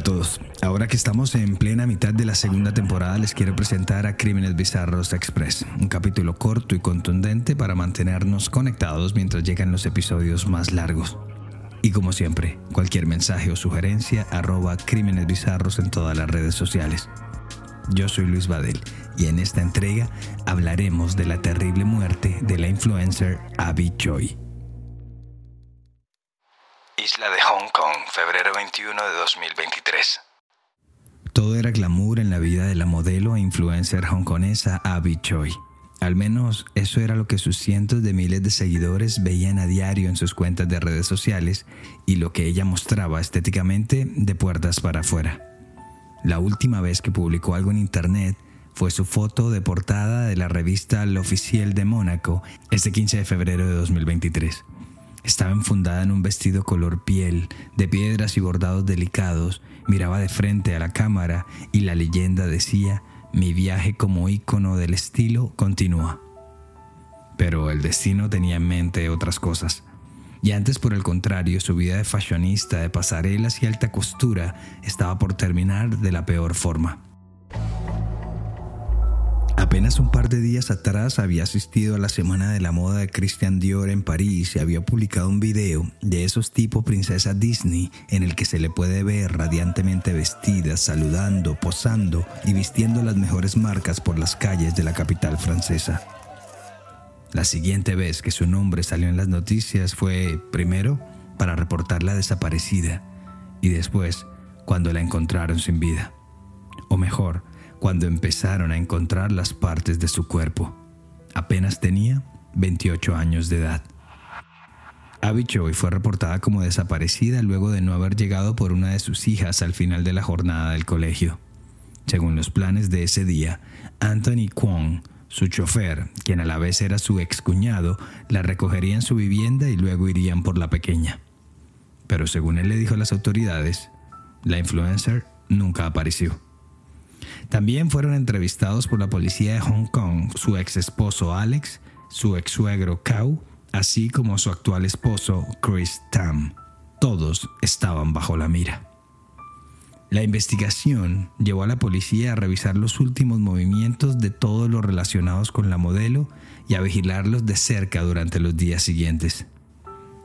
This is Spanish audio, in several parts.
a todos. Ahora que estamos en plena mitad de la segunda temporada, les quiero presentar a Crímenes Bizarros Express, un capítulo corto y contundente para mantenernos conectados mientras llegan los episodios más largos. Y como siempre, cualquier mensaje o sugerencia, arroba Crímenes en todas las redes sociales. Yo soy Luis Badel y en esta entrega hablaremos de la terrible muerte de la influencer Abby Choi. Febrero 21 de 2023. Todo era glamour en la vida de la modelo e influencer hongkonesa Abby Choi. Al menos eso era lo que sus cientos de miles de seguidores veían a diario en sus cuentas de redes sociales y lo que ella mostraba estéticamente de puertas para afuera. La última vez que publicó algo en internet fue su foto de portada de la revista L'Officiel de Mónaco este 15 de febrero de 2023. Estaba enfundada en un vestido color piel, de piedras y bordados delicados, miraba de frente a la cámara y la leyenda decía, mi viaje como ícono del estilo continúa. Pero el destino tenía en mente otras cosas. Y antes, por el contrario, su vida de fashionista, de pasarelas y alta costura estaba por terminar de la peor forma. Apenas un par de días atrás había asistido a la Semana de la Moda de Christian Dior en París y había publicado un video de esos tipo princesa Disney en el que se le puede ver radiantemente vestida, saludando, posando y vistiendo las mejores marcas por las calles de la capital francesa. La siguiente vez que su nombre salió en las noticias fue, primero, para reportarla desaparecida y después, cuando la encontraron sin vida. O mejor, cuando empezaron a encontrar las partes de su cuerpo. Apenas tenía 28 años de edad. Abby Choi fue reportada como desaparecida luego de no haber llegado por una de sus hijas al final de la jornada del colegio. Según los planes de ese día, Anthony Kwong, su chofer, quien a la vez era su excuñado, la recogería en su vivienda y luego irían por la pequeña. Pero según él le dijo a las autoridades, la influencer nunca apareció. También fueron entrevistados por la policía de Hong Kong su ex esposo Alex, su ex suegro Kau, así como su actual esposo Chris Tam. Todos estaban bajo la mira. La investigación llevó a la policía a revisar los últimos movimientos de todos los relacionados con la modelo y a vigilarlos de cerca durante los días siguientes.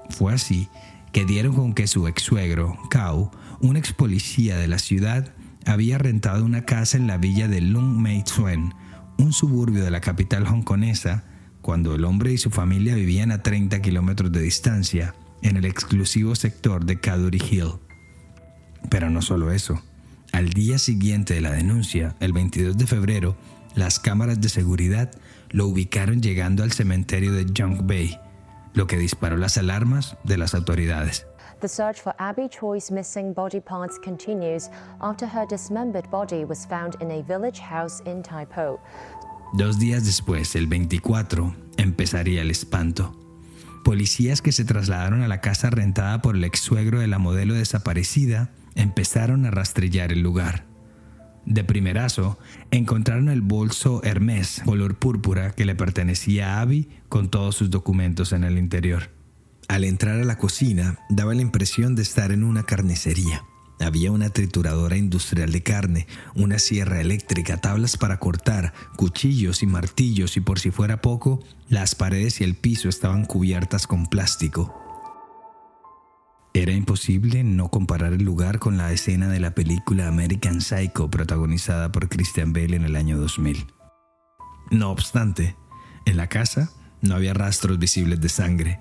Fue así que dieron con que su ex suegro, Kau, un ex policía de la ciudad, había rentado una casa en la villa de Lung Mei Tsuen, un suburbio de la capital hongkonesa, cuando el hombre y su familia vivían a 30 kilómetros de distancia, en el exclusivo sector de Kaduri Hill. Pero no solo eso. Al día siguiente de la denuncia, el 22 de febrero, las cámaras de seguridad lo ubicaron llegando al cementerio de Junk Bay, lo que disparó las alarmas de las autoridades. The search for Abby Choi's missing body parts continues after her dismembered body was found in a village house in Taipo. Dos días después, el 24, empezaría el espanto. Policías que se trasladaron a la casa rentada por el ex suegro de la modelo desaparecida empezaron a rastrillar el lugar. De primerazo, encontraron el bolso Hermes color púrpura que le pertenecía a Abby con todos sus documentos en el interior. Al entrar a la cocina, daba la impresión de estar en una carnicería. Había una trituradora industrial de carne, una sierra eléctrica, tablas para cortar, cuchillos y martillos y por si fuera poco, las paredes y el piso estaban cubiertas con plástico. Era imposible no comparar el lugar con la escena de la película American Psycho protagonizada por Christian Bale en el año 2000. No obstante, en la casa no había rastros visibles de sangre,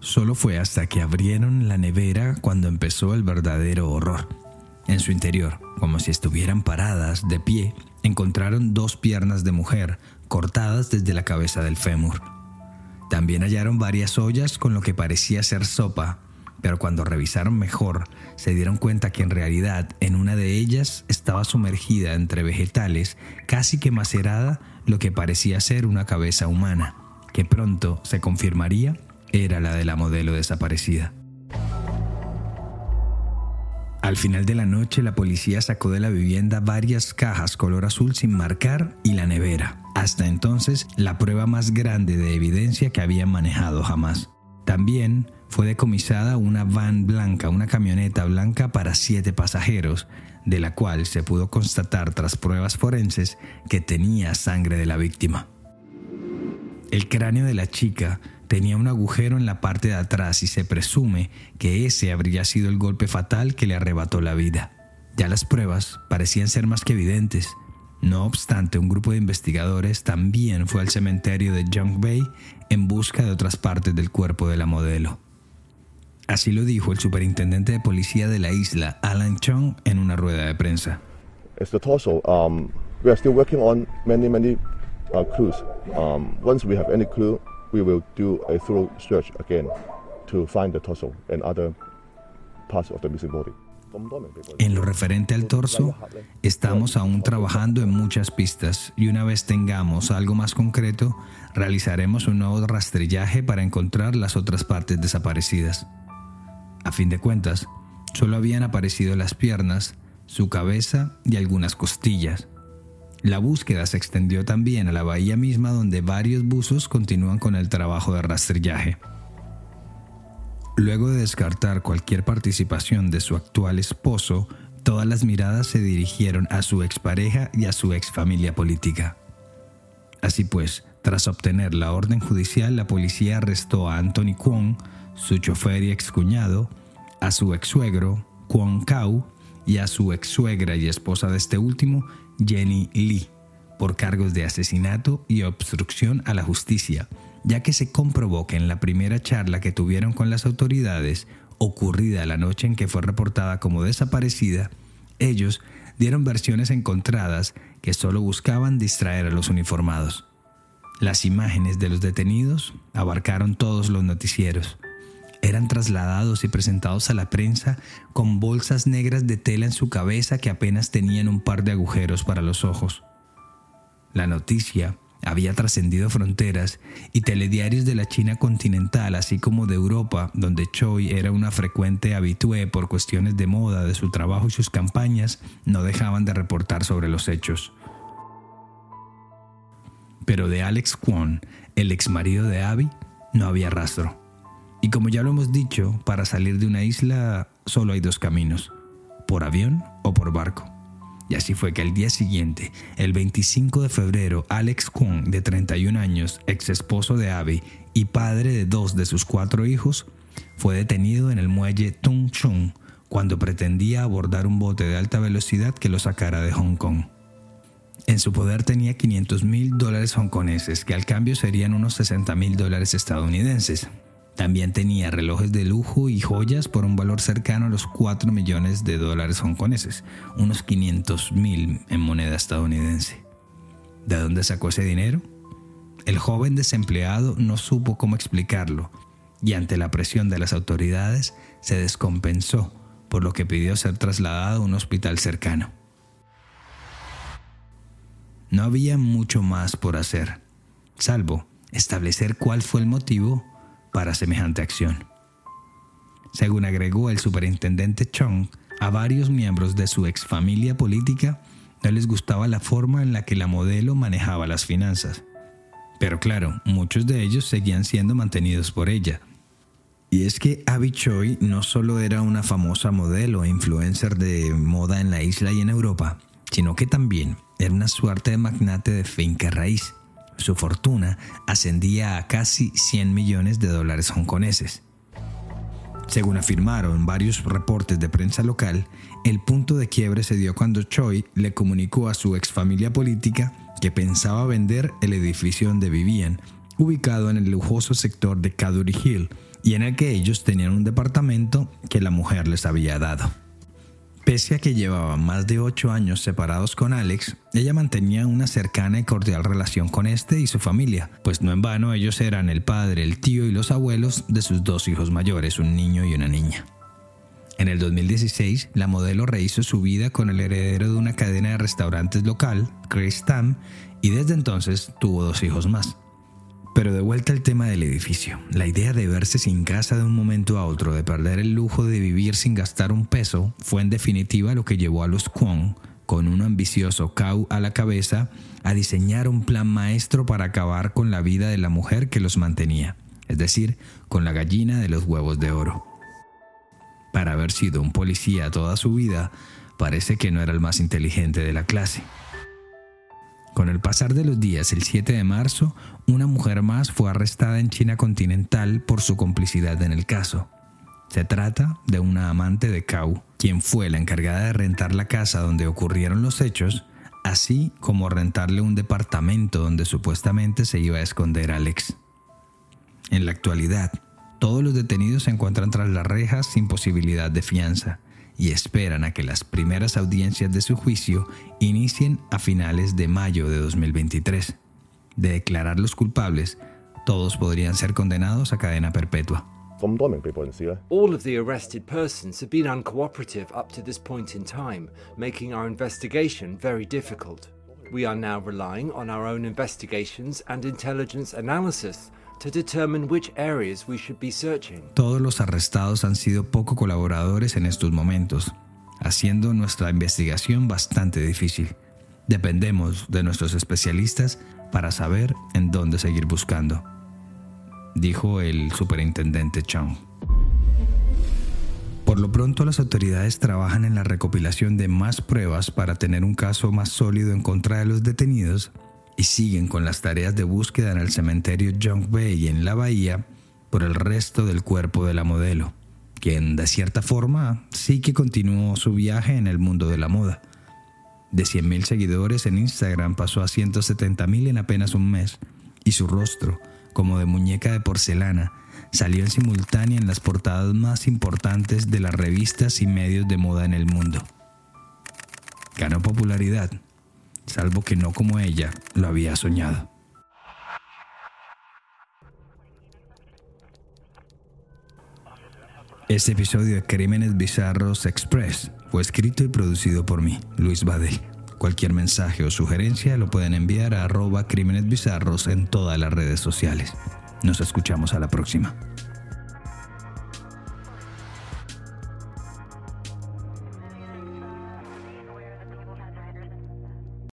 Solo fue hasta que abrieron la nevera cuando empezó el verdadero horror. En su interior, como si estuvieran paradas de pie, encontraron dos piernas de mujer cortadas desde la cabeza del fémur. También hallaron varias ollas con lo que parecía ser sopa, pero cuando revisaron mejor se dieron cuenta que en realidad en una de ellas estaba sumergida entre vegetales, casi que macerada lo que parecía ser una cabeza humana, que pronto se confirmaría era la de la modelo desaparecida. Al final de la noche, la policía sacó de la vivienda varias cajas color azul sin marcar y la nevera. Hasta entonces, la prueba más grande de evidencia que habían manejado jamás. También fue decomisada una van blanca, una camioneta blanca para siete pasajeros, de la cual se pudo constatar tras pruebas forenses que tenía sangre de la víctima. El cráneo de la chica tenía un agujero en la parte de atrás y se presume que ese habría sido el golpe fatal que le arrebató la vida. Ya las pruebas parecían ser más que evidentes. No obstante, un grupo de investigadores también fue al cementerio de Junk Bay en busca de otras partes del cuerpo de la modelo. Así lo dijo el superintendente de policía de la isla, Alan Chung, en una rueda de prensa. the torso. Um, we are still working on many, many uh, clues. Um, once we we will do a thorough search again to find the torso and other parts of the missing body. En lo referente al torso, estamos aún trabajando en muchas pistas y una vez tengamos algo más concreto, realizaremos un nuevo rastrillaje para encontrar las otras partes desaparecidas. A fin de cuentas, solo habían aparecido las piernas, su cabeza y algunas costillas. La búsqueda se extendió también a la bahía misma donde varios buzos continúan con el trabajo de rastrillaje. Luego de descartar cualquier participación de su actual esposo, todas las miradas se dirigieron a su expareja y a su exfamilia política. Así pues, tras obtener la orden judicial, la policía arrestó a Anthony Kwon, su chofer y excuñado, a su ex-suegro, Kwon Kau, y a su ex-suegra y esposa de este último, Jenny Lee, por cargos de asesinato y obstrucción a la justicia, ya que se comprobó que en la primera charla que tuvieron con las autoridades, ocurrida la noche en que fue reportada como desaparecida, ellos dieron versiones encontradas que solo buscaban distraer a los uniformados. Las imágenes de los detenidos abarcaron todos los noticieros. Eran trasladados y presentados a la prensa con bolsas negras de tela en su cabeza que apenas tenían un par de agujeros para los ojos. La noticia había trascendido fronteras y telediarios de la China continental, así como de Europa, donde Choi era una frecuente habitué por cuestiones de moda de su trabajo y sus campañas, no dejaban de reportar sobre los hechos. Pero de Alex Kwon, el ex marido de Abby, no había rastro. Y como ya lo hemos dicho, para salir de una isla solo hay dos caminos, por avión o por barco. Y así fue que al día siguiente, el 25 de febrero, Alex Kwon, de 31 años, ex esposo de Abby y padre de dos de sus cuatro hijos, fue detenido en el muelle Tung Chung cuando pretendía abordar un bote de alta velocidad que lo sacara de Hong Kong. En su poder tenía 500 mil dólares hongkoneses, que al cambio serían unos 60 mil dólares estadounidenses. También tenía relojes de lujo y joyas por un valor cercano a los 4 millones de dólares hongkoneses, unos 500 mil en moneda estadounidense. ¿De dónde sacó ese dinero? El joven desempleado no supo cómo explicarlo y ante la presión de las autoridades se descompensó, por lo que pidió ser trasladado a un hospital cercano. No había mucho más por hacer, salvo establecer cuál fue el motivo para semejante acción. Según agregó el superintendente Chong, a varios miembros de su ex familia política no les gustaba la forma en la que la modelo manejaba las finanzas. Pero claro, muchos de ellos seguían siendo mantenidos por ella. Y es que Abby Choi no solo era una famosa modelo e influencer de moda en la isla y en Europa, sino que también era una suerte de magnate de finca raíz. Su fortuna ascendía a casi 100 millones de dólares hongkoneses. Según afirmaron varios reportes de prensa local, el punto de quiebre se dio cuando Choi le comunicó a su ex familia política que pensaba vender el edificio donde vivían, ubicado en el lujoso sector de Cadbury Hill, y en el que ellos tenían un departamento que la mujer les había dado. Pese a que llevaban más de ocho años separados con Alex, ella mantenía una cercana y cordial relación con este y su familia, pues no en vano ellos eran el padre, el tío y los abuelos de sus dos hijos mayores, un niño y una niña. En el 2016, la modelo rehizo su vida con el heredero de una cadena de restaurantes local, Chris Tam, y desde entonces tuvo dos hijos más. Pero de vuelta al tema del edificio, la idea de verse sin casa de un momento a otro, de perder el lujo de vivir sin gastar un peso, fue en definitiva lo que llevó a los Kwon, con un ambicioso Kau a la cabeza, a diseñar un plan maestro para acabar con la vida de la mujer que los mantenía, es decir, con la gallina de los huevos de oro. Para haber sido un policía toda su vida, parece que no era el más inteligente de la clase. Con el pasar de los días, el 7 de marzo, una mujer más fue arrestada en China continental por su complicidad en el caso. Se trata de una amante de Kau, quien fue la encargada de rentar la casa donde ocurrieron los hechos, así como rentarle un departamento donde supuestamente se iba a esconder Alex. En la actualidad, todos los detenidos se encuentran tras las rejas sin posibilidad de fianza y esperan a que las primeras audiencias de su juicio inicien a finales de mayo de 2023. De declarar los culpables, todos podrían ser condenados a cadena perpetua. All of the arrested persons have been uncooperative up to this point in time, making our investigation very difficult. We are now relying on our own investigations and intelligence analysis to determine which areas we should be searching. Todos los arrestados han sido poco colaboradores en estos momentos, haciendo nuestra investigación bastante difícil. Dependemos de nuestros especialistas para saber en dónde seguir buscando dijo el superintendente Chang. Por lo pronto las autoridades trabajan en la recopilación de más pruebas para tener un caso más sólido en contra de los detenidos y siguen con las tareas de búsqueda en el cementerio Junk Bay en la bahía por el resto del cuerpo de la modelo, quien de cierta forma sí que continuó su viaje en el mundo de la moda. De 100.000 seguidores en Instagram pasó a 170.000 en apenas un mes y su rostro como de muñeca de porcelana, salió en simultánea en las portadas más importantes de las revistas y medios de moda en el mundo. Ganó popularidad, salvo que no como ella lo había soñado. Este episodio de Crímenes Bizarros Express fue escrito y producido por mí, Luis Badel. Cualquier mensaje o sugerencia lo pueden enviar a arroba crímenes bizarros en todas las redes sociales. Nos escuchamos a la próxima.